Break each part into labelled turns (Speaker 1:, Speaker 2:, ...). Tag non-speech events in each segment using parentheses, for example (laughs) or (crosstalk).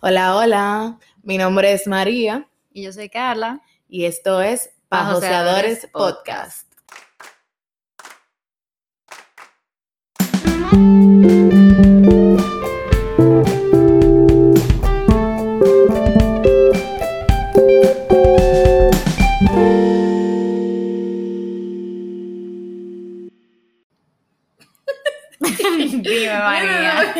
Speaker 1: Hola, hola. Mi nombre es María.
Speaker 2: Y yo soy Carla.
Speaker 1: Y esto es Pajoseadores Podcast. (laughs)
Speaker 2: Dime, (laughs) María.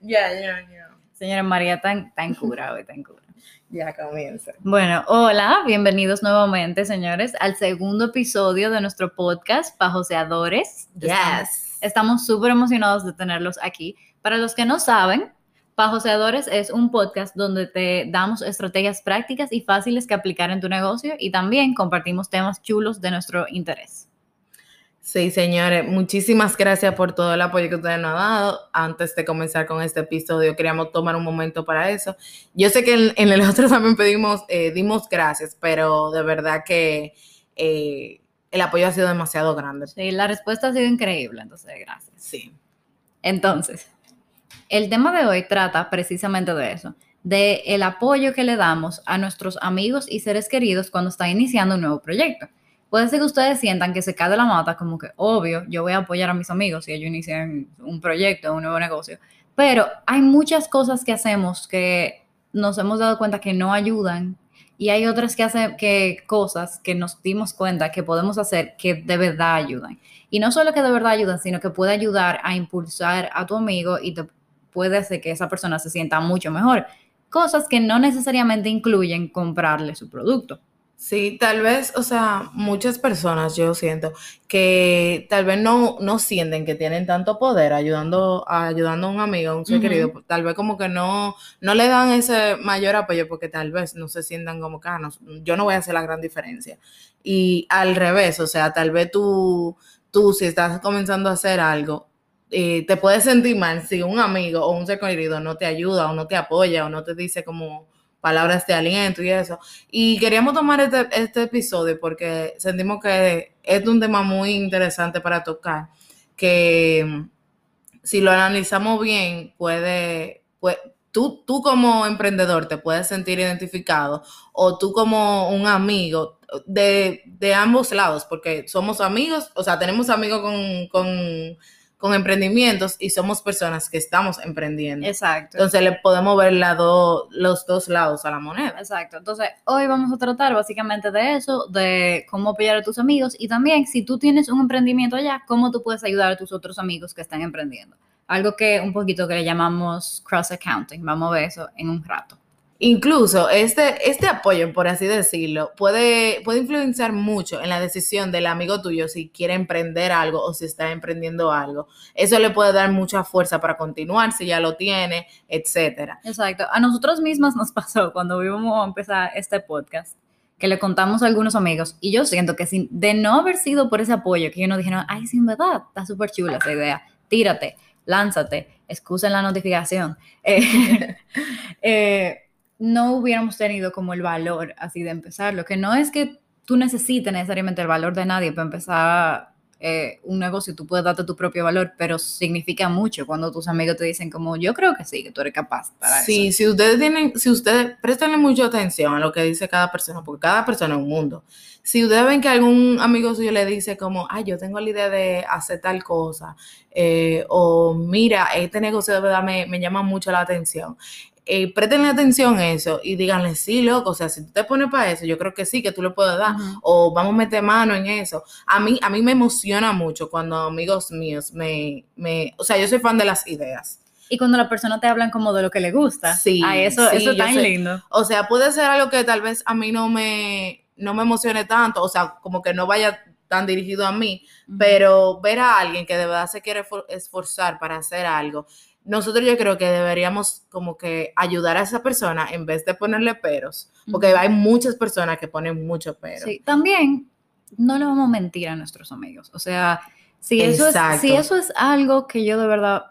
Speaker 1: Ya, ya, ya.
Speaker 2: Señora María, tan, tan cura hoy, tan cura.
Speaker 1: Ya comienza.
Speaker 2: Bueno, hola, bienvenidos nuevamente, señores, al segundo episodio de nuestro podcast, Pajoseadores.
Speaker 1: Yes.
Speaker 2: Estamos súper emocionados de tenerlos aquí. Para los que no saben, Pajoseadores es un podcast donde te damos estrategias prácticas y fáciles que aplicar en tu negocio y también compartimos temas chulos de nuestro interés.
Speaker 1: Sí, señores, muchísimas gracias por todo el apoyo que ustedes nos han dado. Antes de comenzar con este episodio, queríamos tomar un momento para eso. Yo sé que en, en el otro (laughs) también pedimos, eh, dimos gracias, pero de verdad que eh, el apoyo ha sido demasiado grande.
Speaker 2: Sí, la respuesta ha sido increíble, entonces gracias.
Speaker 1: Sí.
Speaker 2: Entonces, el tema de hoy trata precisamente de eso, de el apoyo que le damos a nuestros amigos y seres queridos cuando están iniciando un nuevo proyecto. Puede ser que ustedes sientan que se cae de la mata, como que obvio, yo voy a apoyar a mis amigos si ellos inician un proyecto, un nuevo negocio, pero hay muchas cosas que hacemos que nos hemos dado cuenta que no ayudan y hay otras que hacen que cosas que nos dimos cuenta que podemos hacer que de verdad ayudan. Y no solo que de verdad ayudan, sino que puede ayudar a impulsar a tu amigo y te puede hacer que esa persona se sienta mucho mejor. Cosas que no necesariamente incluyen comprarle su producto.
Speaker 1: Sí, tal vez, o sea, muchas personas yo siento que tal vez no, no sienten que tienen tanto poder ayudando, ayudando a un amigo, a un ser querido, pues, tal vez como que no, no le dan ese mayor apoyo porque tal vez no se sientan como que "Ah, no, yo no voy a hacer la gran diferencia. Y al revés, o sea, tal vez tú, tú si estás comenzando a hacer algo, eh, te puedes sentir mal si un amigo o un ser querido no te ayuda o no te apoya o no te dice como palabras de aliento y eso. Y queríamos tomar este, este episodio porque sentimos que es un tema muy interesante para tocar, que mm, si lo analizamos bien, puede, pues, tú, tú como emprendedor te puedes sentir identificado o tú como un amigo de, de ambos lados, porque somos amigos, o sea, tenemos amigos con, con, con emprendimientos y somos personas que estamos emprendiendo.
Speaker 2: Exacto.
Speaker 1: Entonces le podemos ver la do- los dos lados a la moneda.
Speaker 2: Exacto. Entonces, hoy vamos a tratar básicamente de eso, de cómo apoyar a tus amigos y también si tú tienes un emprendimiento allá, cómo tú puedes ayudar a tus otros amigos que están emprendiendo. Algo que un poquito que le llamamos cross accounting. Vamos a ver eso en un rato.
Speaker 1: Incluso este, este apoyo, por así decirlo, puede, puede influenciar mucho en la decisión del amigo tuyo si quiere emprender algo o si está emprendiendo algo. Eso le puede dar mucha fuerza para continuar si ya lo tiene, etcétera.
Speaker 2: Exacto. A nosotros mismas nos (laughs) pasó cuando íbamos a empezar este podcast, que le contamos a algunos amigos, y yo siento que sin, de no haber sido por ese apoyo, que ellos nos dijeron, ay, sin verdad, está súper chula esa idea, tírate, lánzate, excusen la notificación, (laughs) eh, eh, no hubiéramos tenido como el valor así de empezar. Lo que no es que tú necesites necesariamente el valor de nadie para empezar eh, un negocio, tú puedes darte tu propio valor, pero significa mucho cuando tus amigos te dicen como, yo creo que sí, que tú eres capaz para
Speaker 1: Sí,
Speaker 2: eso.
Speaker 1: si ustedes tienen, si ustedes prestenle mucha atención a lo que dice cada persona, porque cada persona es un mundo. Si ustedes ven que algún amigo suyo le dice como, ay, yo tengo la idea de hacer tal cosa, eh, o mira, este negocio de verdad me, me llama mucho la atención. Eh, préstenle atención a eso y díganle, sí, loco, o sea, si tú te pones para eso, yo creo que sí, que tú le puedes dar, o vamos a meter mano en eso. A mí, a mí me emociona mucho cuando amigos míos me, me, o sea, yo soy fan de las ideas.
Speaker 2: Y cuando las personas te hablan como de lo que les gusta,
Speaker 1: Sí,
Speaker 2: a eso,
Speaker 1: sí,
Speaker 2: eso es tan
Speaker 1: sé.
Speaker 2: lindo.
Speaker 1: O sea, puede ser algo que tal vez a mí no me, no me emocione tanto, o sea, como que no vaya tan dirigido a mí, pero ver a alguien que de verdad se quiere for- esforzar para hacer algo, nosotros yo creo que deberíamos como que ayudar a esa persona en vez de ponerle peros, porque hay muchas personas que ponen muchos peros.
Speaker 2: Sí, también no le vamos a mentir a nuestros amigos. O sea, si eso, es, si eso es algo que yo de verdad,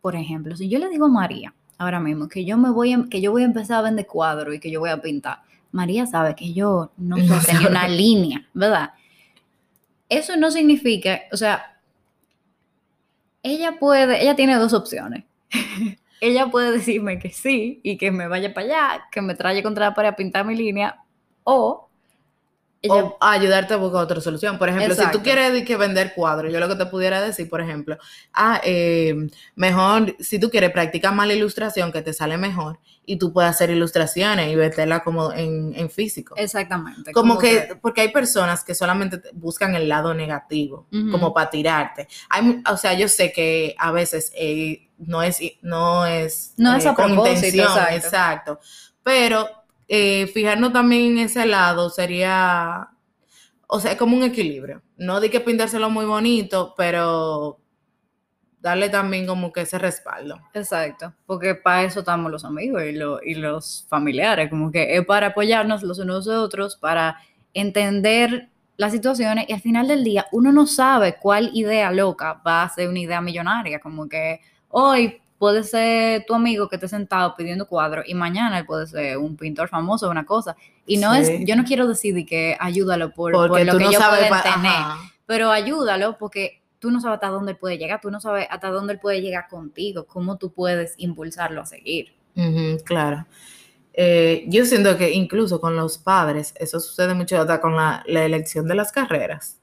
Speaker 2: por ejemplo, si yo le digo a María ahora mismo que yo me voy a, que yo voy a empezar a vender cuadros y que yo voy a pintar, María sabe que yo no
Speaker 1: No
Speaker 2: ni
Speaker 1: sabe.
Speaker 2: una línea, ¿verdad? Eso no significa, o sea, ella puede, ella tiene dos opciones. (laughs) ella puede decirme que sí y que me vaya para allá, que me trae contra la pared a pintar mi línea, o ella,
Speaker 1: o ayudarte a buscar otra solución. Por ejemplo, si tú quieres que vender cuadros, yo lo que te pudiera decir, por ejemplo, ah, eh, mejor, si tú quieres practicar más la ilustración, que te sale mejor, y tú puedes hacer ilustraciones y verla como en, en físico.
Speaker 2: exactamente.
Speaker 1: Como que, porque hay personas que solamente te- buscan el lado negativo, como para tirarte. Hay, o sea, yo sé que a veces eh, no es, no es,
Speaker 2: No es a
Speaker 1: con
Speaker 2: propósito,
Speaker 1: intención,
Speaker 2: exacto.
Speaker 1: exacto. Pero eh, fijarnos también en ese lado sería, o sea, es como un equilibrio. No de que pintárselo muy bonito, pero darle también como que ese respaldo.
Speaker 2: Exacto, porque para eso estamos los amigos y, lo- y los familiares, como que es para apoyarnos los unos a otros, para entender las situaciones y al final del día uno no sabe cuál idea loca va a ser una idea millonaria, como que hoy puede ser tu amigo que esté sentado pidiendo cuadros y mañana él puede ser un pintor famoso o una cosa. Y no
Speaker 1: Sí.
Speaker 2: es, yo no quiero decir de que ayúdalo por, lo que
Speaker 1: no sabes,
Speaker 2: pueden tener
Speaker 1: ajá.
Speaker 2: pero ayúdalo porque tú no sabes hasta dónde él puede llegar, tú no sabes hasta dónde él puede llegar contigo, cómo tú puedes impulsarlo a seguir.
Speaker 1: Claro. Eh, yo siento que incluso con los padres, eso sucede mucho hasta con la, la elección de las carreras.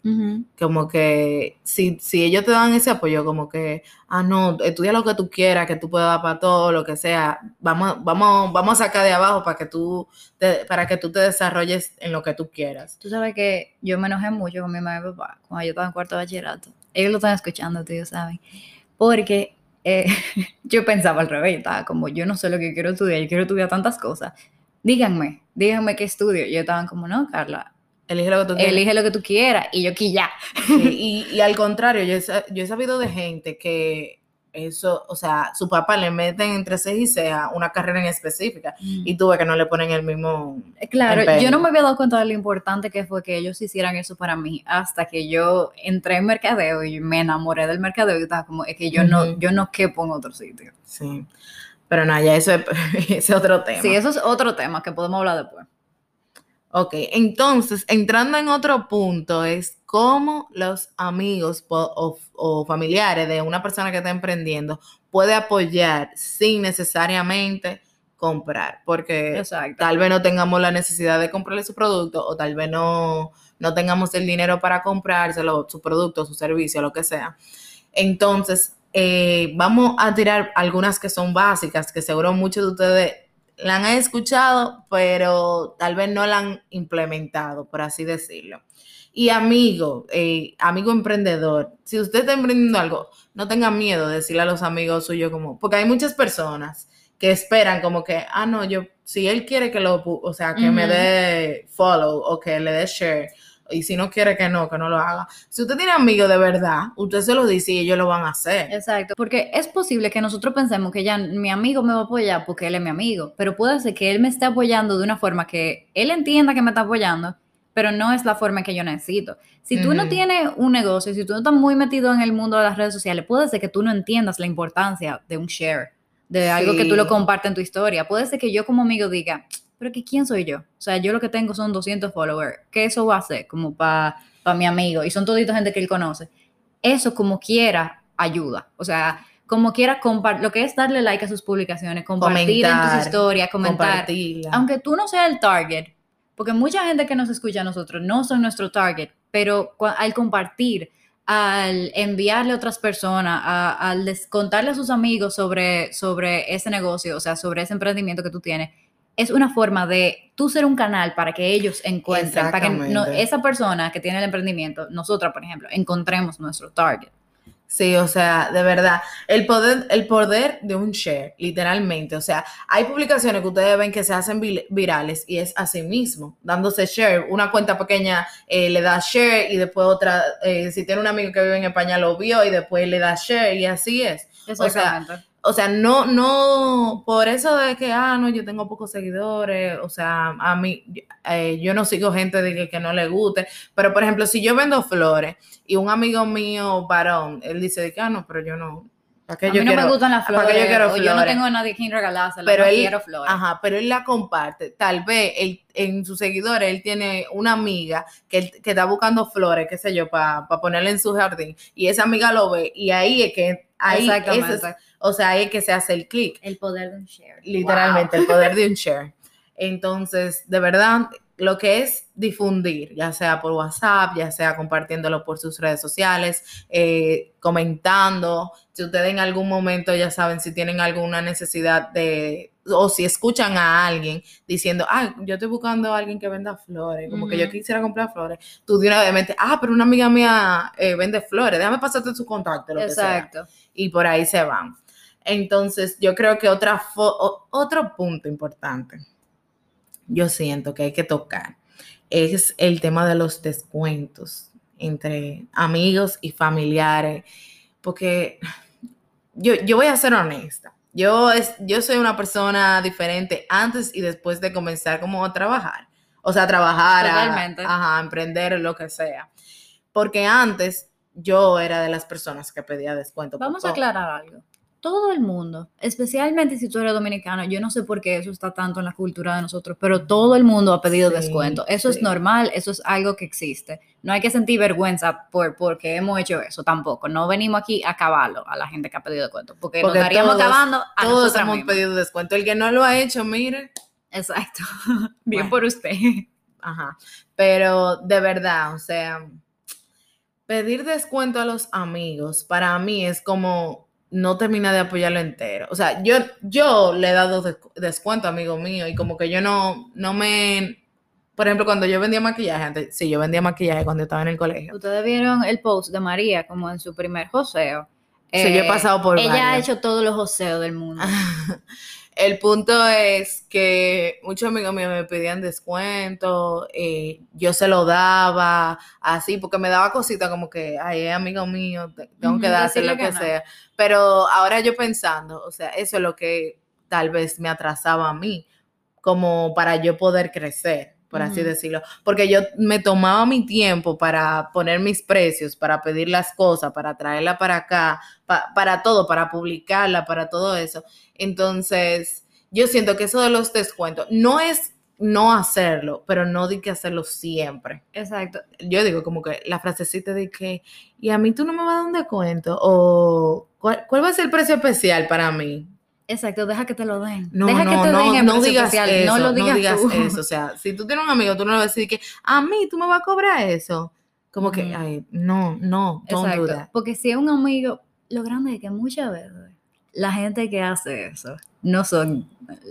Speaker 1: Como que si, si ellos te dan ese apoyo, como que, ah, no, estudia lo que tú quieras, que tú puedas dar para todo, lo que sea, vamos, vamos, vamos a sacar de abajo para que tú te, para que tú te desarrolles en lo que tú quieras.
Speaker 2: Tú sabes que yo me enojé mucho con mi mamá y mi papá cuando yo estaba en cuarto de bachillerato. Ellos lo están escuchando, tú ya saben. Porque eh, (laughs) yo pensaba al revés, estaba como, yo no sé lo que quiero estudiar, yo quiero estudiar tantas cosas. Díganme, díganme qué estudio. Y yo estaban como, no, Carla,
Speaker 1: Elige lo que tú quieras.
Speaker 2: elige lo que tú quieras. Y yo aquí ya.
Speaker 1: Sí, (laughs) y, y al contrario, yo he, sa- yo he sabido de gente que eso, o sea, su papá le meten entre ceja y ceja una carrera en específica y tú ves que no le ponen el mismo...
Speaker 2: Eh, Claro,
Speaker 1: empeño.
Speaker 2: yo no me había dado cuenta de lo importante que fue que ellos hicieran eso para mí hasta que yo entré en mercadeo y me enamoré del mercadeo y estaba como, es que yo no,
Speaker 1: Ujú.
Speaker 2: yo no quepo en otro sitio.
Speaker 1: Sí, pero no, ya eso es, (laughs) ese es otro tema.
Speaker 2: Sí, eso es otro tema que podemos hablar después.
Speaker 1: Ok, entonces, entrando en otro punto, es cómo los amigos o, o familiares de una persona que está emprendiendo puede apoyar sin necesariamente comprar, porque
Speaker 2: Exacto.
Speaker 1: tal vez no tengamos la necesidad de comprarle su producto o tal vez no, no tengamos el dinero para comprárselo, su producto, su servicio, lo que sea. Entonces, eh, vamos a tirar algunas que son básicas, que seguro muchos de ustedes la han escuchado, pero tal vez no la han implementado, por así decirlo. Y amigo, eh, amigo emprendedor, si usted está emprendiendo algo, no tenga miedo de decirle a los amigos suyos como, porque hay muchas personas que esperan como que, ah, no, yo, si él quiere que lo, o sea, que me dé follow o que le dé share, y si no quiere que no, que no lo haga. Si usted tiene amigos de verdad, usted se lo dice y ellos lo van a hacer.
Speaker 2: Exacto, porque es posible que nosotros pensemos que ya mi amigo me va a apoyar porque él es mi amigo, pero puede ser que él me esté apoyando de una forma que él entienda que me está apoyando, pero no es la forma que yo necesito. Si tú no tienes un negocio, si tú no estás muy metido en el mundo de las redes sociales, puede ser que tú no entiendas la importancia de un share, de algo que tú lo compartes en tu historia. Puede ser que yo como amigo diga, pero que quién soy yo? O sea, yo lo que tengo son 200 followers. ¿Qué eso va a hacer como para mi amigo? Y son todita gente que él conoce. Eso como quiera ayuda. O sea, como quiera lo que es darle like a sus publicaciones, compartir en
Speaker 1: Comentar,
Speaker 2: tus historias, comentar. Aunque tú no seas el target, porque mucha gente que nos escucha a nosotros no son nuestro target, pero al compartir, al enviarle a otras personas, a- al contarle a sus amigos sobre, sobre ese negocio, o sea, sobre ese emprendimiento que tú tienes, es una forma de tú ser un canal para que ellos encuentren, para que no- esa persona que tiene el emprendimiento, nosotras, por ejemplo, encontremos nuestro target.
Speaker 1: Sí, o sea, de verdad, el poder, el poder de un share, literalmente. O sea, hay publicaciones que ustedes ven que se hacen virales y es así mismo, dándose share. Una cuenta pequeña eh, le da share y después otra, eh, si tiene un amigo que vive en España lo vio y después le da share y así es. sea,
Speaker 2: Exactamente.
Speaker 1: O sea, no, no, por eso de que, ah, no, yo tengo pocos seguidores, o sea, a mí, eh, yo no sigo gente de que, que no le guste, pero por ejemplo, si yo vendo flores y un amigo mío varón, él dice de que, ah, no, pero yo no, ¿para qué
Speaker 2: a
Speaker 1: yo
Speaker 2: mí no
Speaker 1: quiero?
Speaker 2: me gustan las
Speaker 1: ¿para
Speaker 2: flores,
Speaker 1: qué yo quiero
Speaker 2: o yo no
Speaker 1: flores?
Speaker 2: tengo a nadie quien regalársela,
Speaker 1: Pero
Speaker 2: no
Speaker 1: él-
Speaker 2: quiero flores.
Speaker 1: Ajá, pero él la comparte. Tal vez él, en sus seguidores él tiene una amiga que, él- que está buscando flores, qué sé yo, para ponerle en su jardín. Y esa amiga lo ve y ahí es que Ahí
Speaker 2: Exactamente.
Speaker 1: es- o sea, ahí es que se hace el clic.
Speaker 2: El poder de un share.
Speaker 1: literalmente el poder de un (laughs) share. Entonces, de verdad, lo que es difundir, ya sea por WhatsApp, ya sea compartiéndolo por sus redes sociales, eh, comentando, si ustedes en algún momento ya saben si tienen alguna necesidad de, o si escuchan a alguien diciendo, ah, yo estoy buscando a alguien que venda flores, como que yo quisiera comprar flores, tú de una vez ah, pero una amiga mía eh, vende flores, déjame pasarte su contacto, lo que sea
Speaker 2: Exacto.
Speaker 1: y por ahí se van. Entonces, yo creo que otra fo- otro punto importante, yo siento que hay que tocar, es el tema de los descuentos entre amigos y familiares, porque yo, yo voy a ser honesta, yo, es, yo soy una persona diferente antes y después de comenzar como a trabajar, o sea, a trabajar, a-
Speaker 2: Totalmente.
Speaker 1: ajá, a emprender, lo que sea, porque antes yo era de las personas que pedía descuento.
Speaker 2: Vamos a aclarar algo. Todo el mundo, especialmente si tú eres dominicano, yo no sé por qué eso está tanto en la cultura de nosotros, pero todo el mundo ha pedido
Speaker 1: Sí,
Speaker 2: descuento. Eso es normal, eso es algo que existe. No hay que sentir vergüenza por porque hemos hecho eso tampoco. No venimos aquí a acabarlo a la gente que ha pedido descuento, porque,
Speaker 1: Porque
Speaker 2: nos estaríamos
Speaker 1: todos-
Speaker 2: acabando a
Speaker 1: Todos hemos
Speaker 2: mismas.
Speaker 1: pedido descuento. El que no lo ha hecho, mire.
Speaker 2: Exacto. (laughs) Bien
Speaker 1: Bueno.
Speaker 2: por usted.
Speaker 1: Ajá. Pero de verdad, o sea, pedir descuento a los amigos para mí es como no termina de apoyarlo entero. O sea, yo, yo le he dado descu- descuento amigo mío y como que yo no, no me... Por ejemplo, cuando yo vendía maquillaje, antes, sí, yo vendía maquillaje cuando estaba en el colegio.
Speaker 2: Ustedes vieron el post de María como en su primer joseo.
Speaker 1: Sí, yo he
Speaker 2: Eh,
Speaker 1: pasado por
Speaker 2: Ella ha hecho todos los joseos del mundo. (laughs)
Speaker 1: El punto es que muchos amigos míos me pedían descuento, eh, yo se lo daba así, porque me daba cosita como que, ay, es amigo mío, te- tengo que darse lo que
Speaker 2: que no.
Speaker 1: sea. Pero ahora yo pensando, o sea, eso es lo que tal vez me atrasaba a mí, como para yo poder crecer, por así decirlo. Porque yo me tomaba mi tiempo para poner mis precios, para pedir las cosas, para traerla para acá, pa- para todo, para publicarla, para todo eso. Entonces, yo siento que eso de los descuentos no es no hacerlo, pero no di que hacerlo siempre.
Speaker 2: Exacto.
Speaker 1: Yo digo como que la frasecita de que, y a mí tú no me vas a dar un descuento, o ¿cuál, cuál va a ser el precio especial para mí?
Speaker 2: Exacto, deja que te lo den.
Speaker 1: No,
Speaker 2: deja
Speaker 1: no,
Speaker 2: que te
Speaker 1: no,
Speaker 2: den
Speaker 1: no digas eso,
Speaker 2: no lo digas, tú.
Speaker 1: eso. O sea, si tú tienes un amigo, tú no le vas a decir que a mí tú me vas a cobrar eso. Como que,
Speaker 2: Ujú.
Speaker 1: ay, no, no, don't do
Speaker 2: Exacto.
Speaker 1: that.
Speaker 2: Porque si es un amigo, lo grande es que muchas veces la gente que hace eso no son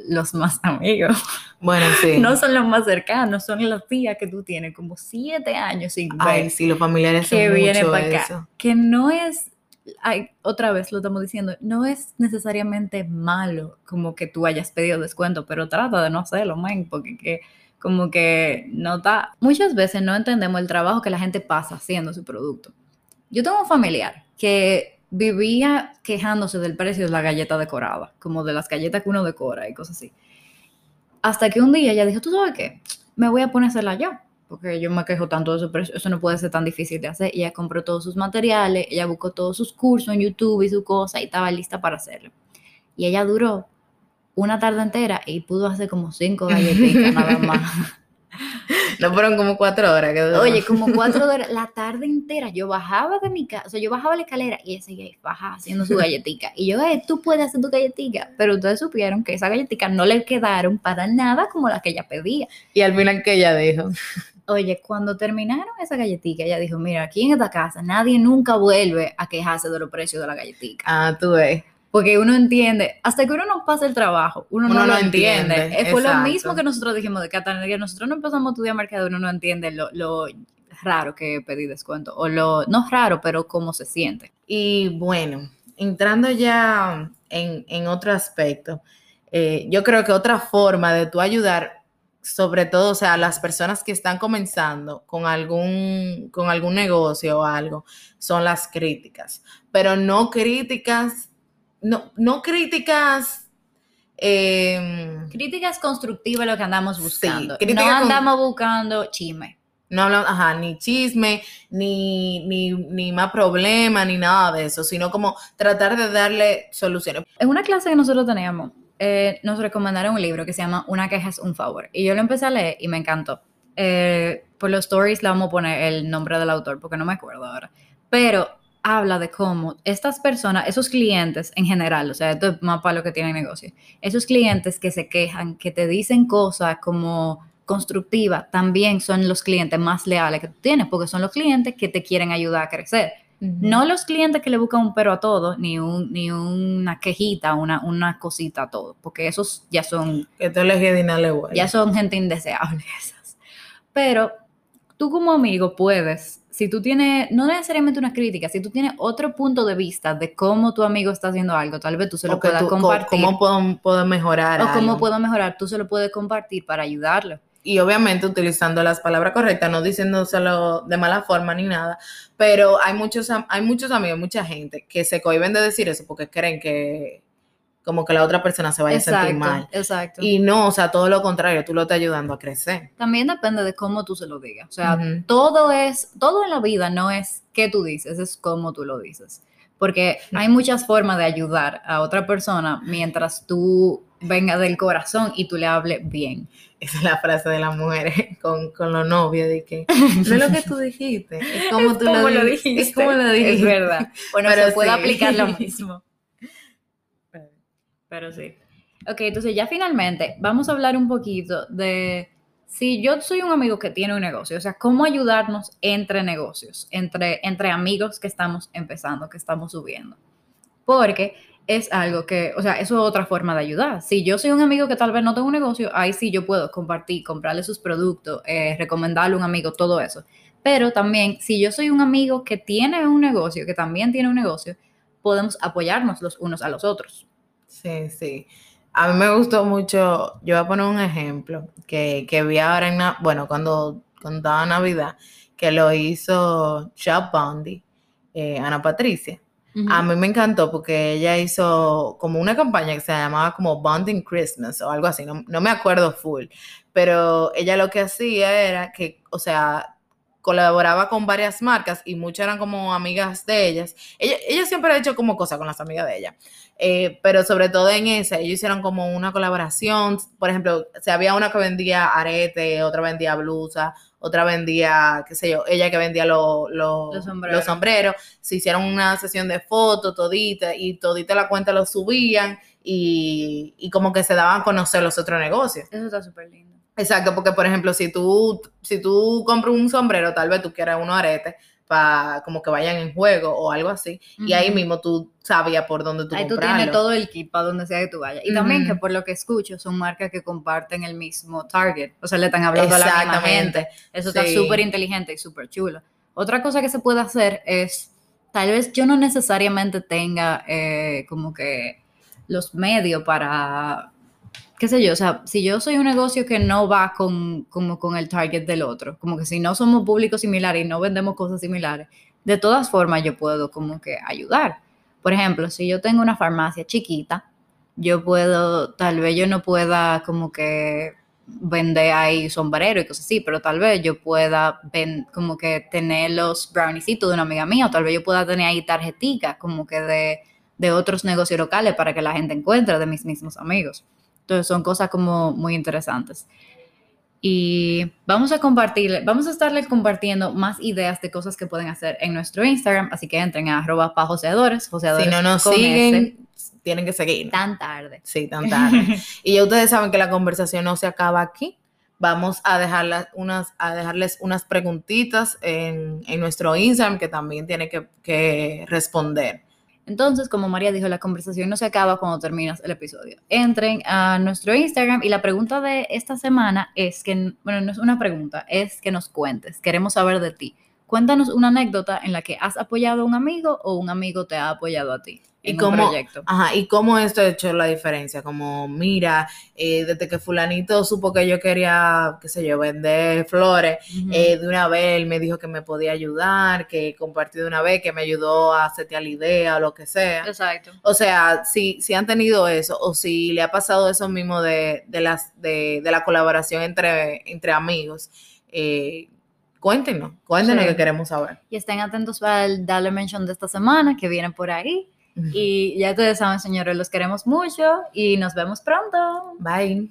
Speaker 2: los más amigos,
Speaker 1: Bueno, sí. (laughs)
Speaker 2: no son los más cercanos, son las tías que tú tienes como siete años sin ver.
Speaker 1: Ay, sí, los familiares
Speaker 2: que
Speaker 1: son
Speaker 2: viene
Speaker 1: mucho
Speaker 2: para acá.
Speaker 1: eso.
Speaker 2: Que no es, ay, otra vez lo estamos diciendo, no es necesariamente malo como que tú hayas pedido descuento, pero trata de no hacerlo, man, porque que, como que no está. Muchas veces no entendemos el trabajo que la gente pasa haciendo su producto. Yo tengo un familiar que vivía quejándose del precio de la galleta decorada, como de las galletas que uno decora y cosas así. Hasta que un día ella dijo, ¿tú sabes qué? Me voy a poner a hacerla yo, porque yo me quejo tanto de eso, pero eso no puede ser tan difícil de hacer. Ella compró todos sus materiales, ella buscó todos sus cursos en YouTube y su cosa y estaba lista para hacerlo. Y ella duró una tarde entera y pudo hacer como cinco galletitas (laughs) nada más.
Speaker 1: No fueron como cuatro horas. Que.
Speaker 2: Oye, como cuatro horas, la tarde entera, yo bajaba de mi casa, o sea, yo bajaba la escalera y ella seguía bajaba haciendo su galletica. Y yo, eh, tú puedes hacer tu galletica, pero ustedes supieron que esa galletica no le quedaron para nada como la que ella pedía.
Speaker 1: Y al final que ella dijo.
Speaker 2: Oye, cuando terminaron esa galletica, ella dijo, mira, aquí en esta casa nadie nunca vuelve a quejarse de los precios de la galletica.
Speaker 1: Ah, tú ves.
Speaker 2: Porque uno entiende, hasta que uno no pasa el trabajo, uno,
Speaker 1: Uno
Speaker 2: no lo entiende.
Speaker 1: entiende,
Speaker 2: Fue lo mismo que nosotros dijimos de hasta que nosotros no empezamos a estudiar mercado, uno no entiende lo, lo raro que pedir descuento. O lo, no raro, pero cómo se siente.
Speaker 1: Y bueno, entrando ya en, en otro aspecto, eh, yo creo que otra forma de tú ayudar, sobre todo, o sea, las personas que están comenzando con algún, con algún negocio o algo, son las críticas. Pero no críticas, no, no críticas. em,
Speaker 2: Críticas constructivas lo que andamos buscando. no
Speaker 1: con-
Speaker 2: andamos buscando chisme.
Speaker 1: No hablamos, ajá, ni chisme, ni, ni, ni más problema, ni nada de eso, sino como tratar de darle soluciones.
Speaker 2: En una clase que nosotros teníamos, eh, nos recomendaron un libro que se llama Una queja es un favor. Y yo lo empecé a leer y me encantó. Eh, por los stories le vamos a poner el nombre del autor porque no me acuerdo ahora. Pero habla de cómo estas personas, esos clientes en general, o sea, esto es más para lo que tienen negocio, esos clientes que se quejan, que te dicen cosas como constructivas, también son los clientes más leales que tú tienes, porque son los clientes que te quieren ayudar a crecer. No los clientes que le buscan un pero a todo, ni, un, ni una quejita, una, una cosita a todo, porque esos ya son...
Speaker 1: Que.
Speaker 2: Ya son gente indeseable (laughs) esas. Pero tú como amigo puedes si tú tienes, no necesariamente una crítica, si tú tienes otro punto de vista de cómo tu amigo está haciendo algo, tal vez tú se lo puedas compartir.
Speaker 1: ¿Cómo puedo, puedo mejorar?
Speaker 2: O cómo puedo mejorar, tú se lo puedes compartir para ayudarlo.
Speaker 1: Y obviamente utilizando las palabras correctas, no diciéndoselo de mala forma ni nada, pero hay muchos, hay muchos amigos, mucha gente que se cohiben de decir eso porque creen que como que la otra persona se vaya a sentir mal.
Speaker 2: Exacto.
Speaker 1: Y no, o sea, todo lo contrario, tú lo estás ayudando a crecer.
Speaker 2: También depende de cómo tú se lo digas. O sea, todo es, todo en la vida no es qué tú dices, es cómo tú lo dices. Porque hay muchas formas de ayudar a otra persona mientras tú vengas del corazón y tú le hables bien.
Speaker 1: Esa es la frase de las mujeres (laughs) con, con los novios, de que (laughs) no es lo que tú dijiste, es como tú lo, dijiste.
Speaker 2: Es como lo dijiste. Es verdad. Bueno, Pero se puede aplicar lo (laughs) mismo. Pero sí. Ok, entonces ya finalmente vamos a hablar un poquito de si yo soy un amigo que tiene un negocio, o sea, cómo ayudarnos entre negocios, entre, entre amigos que estamos empezando, que estamos subiendo. Porque es algo que, o sea, eso es otra forma de ayudar. Si yo soy un amigo que tal vez no tengo un negocio, ahí sí yo puedo compartir, comprarle sus productos, eh, recomendarle a un amigo, todo eso. Pero también, si yo soy un amigo que tiene un negocio, que también tiene un negocio, podemos apoyarnos los unos a los otros.
Speaker 1: Sí, sí. A mí me gustó mucho, yo voy a poner un ejemplo que, que vi ahora en, bueno, cuando, cuando Navidad, que lo hizo Shop Bondi, eh, Ana Patricia. A mí me encantó porque ella hizo como una campaña que se llamaba como Bonding Christmas o algo así, no, no me acuerdo full, pero ella lo que hacía era que, o sea, colaboraba con varias marcas y muchas eran como amigas de ellas. Ella, ella siempre ha hecho como cosas con las amigas de ella. Eh, pero sobre todo en esa, ellos hicieron como una colaboración. Por ejemplo, se había una que vendía arete, otra vendía blusa, otra vendía, qué sé yo, ella que vendía los, sombreros. Se hicieron una sesión de fotos todita y todita la cuenta lo subían y, y como que se daban a conocer los otros negocios.
Speaker 2: Eso está súper lindo.
Speaker 1: Exacto, porque por ejemplo, si tú, si tú compras un sombrero, tal vez tú quieras uno arete, para como que vayan en juego o algo así. Y ahí mismo tú sabías por dónde tú
Speaker 2: Ahí tú tienes todo el kit para donde sea que tú vayas. Y también que por lo que escucho son marcas que comparten el mismo target. O sea, le están hablando a la misma gente. Eso está súper inteligente y súper chulo. Otra cosa que se puede hacer es, tal vez yo no necesariamente tenga eh, como que los medios para qué sé yo, o sea, si yo soy un negocio que no va con, como con el target del otro, como que si no somos públicos similares y no vendemos cosas similares, de todas formas yo puedo como que ayudar. Por ejemplo, si yo tengo una farmacia chiquita, yo puedo, tal vez yo no pueda como que vender ahí sombrero y cosas así, pero tal vez yo pueda como que tener los browniecitos de una amiga mía, o tal vez yo pueda tener ahí tarjeticas como que de, de otros negocios locales para que la gente encuentre de mis mismos amigos. Entonces son cosas como muy interesantes. Y vamos a compartir, vamos a estarles compartiendo más ideas de cosas que pueden hacer en nuestro Instagram, así que entren a arroba pa joseadores,
Speaker 1: Si no nos siguen, tienen que seguir.
Speaker 2: Tan tarde.
Speaker 1: Sí, tan tarde. (laughs) y ya ustedes saben que la conversación no se acaba aquí. Vamos a, dejarlas unas, a dejarles unas preguntitas en, en nuestro Instagram que también tiene que, que responder.
Speaker 2: Entonces, como María dijo, la conversación no se acaba cuando terminas el episodio. Entren a nuestro Instagram y la pregunta de esta semana es que, bueno, no es una pregunta, es que nos cuentes. Queremos saber de ti. Cuéntanos una anécdota en la que has apoyado a un amigo o un amigo te ha apoyado a ti
Speaker 1: y cómo, Ajá, y cómo esto ha hecho la diferencia, como mira, eh, desde que fulanito supo que yo quería, qué sé yo, vender flores, eh, de una vez él me dijo que me podía ayudar, que compartí de una vez, que me ayudó a hacerte la idea o lo que sea.
Speaker 2: Exacto.
Speaker 1: O sea, si, si han tenido eso, o si le ha pasado eso mismo de, de las, de, de la colaboración entre, entre amigos, eh, cuéntenos, cuéntenos que queremos saber.
Speaker 2: Y estén atentos para el Dollar Mention de esta semana que viene por ahí. Y ya ustedes saben, señores, los queremos mucho y nos vemos pronto.
Speaker 1: Bye.